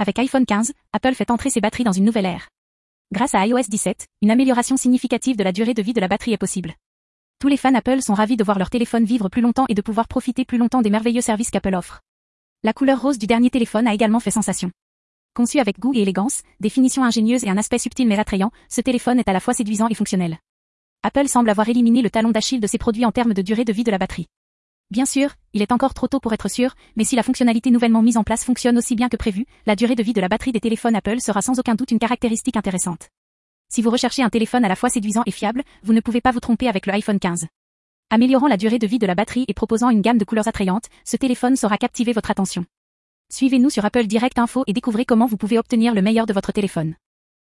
Avec iPhone 15, Apple fait entrer ses batteries dans une nouvelle ère. Grâce à iOS 17, une amélioration significative de la durée de vie de la batterie est possible. Tous les fans Apple sont ravis de voir leur téléphone vivre plus longtemps et de pouvoir profiter plus longtemps des merveilleux services qu'Apple offre. La couleur rose du dernier téléphone a également fait sensation. Conçu avec goût et élégance, des finitions ingénieuses et un aspect subtil mais attrayant, ce téléphone est à la fois séduisant et fonctionnel. Apple semble avoir éliminé le talon d'Achille de ses produits en termes de durée de vie de la batterie. Bien sûr, il est encore trop tôt pour être sûr, mais si la fonctionnalité nouvellement mise en place fonctionne aussi bien que prévu, la durée de vie de la batterie des téléphones Apple sera sans aucun doute une caractéristique intéressante. Si vous recherchez un téléphone à la fois séduisant et fiable, vous ne pouvez pas vous tromper avec le iPhone 15. Améliorant la durée de vie de la batterie et proposant une gamme de couleurs attrayantes, ce téléphone saura captiver votre attention. Suivez-nous sur Apple Direct Info et découvrez comment vous pouvez obtenir le meilleur de votre téléphone.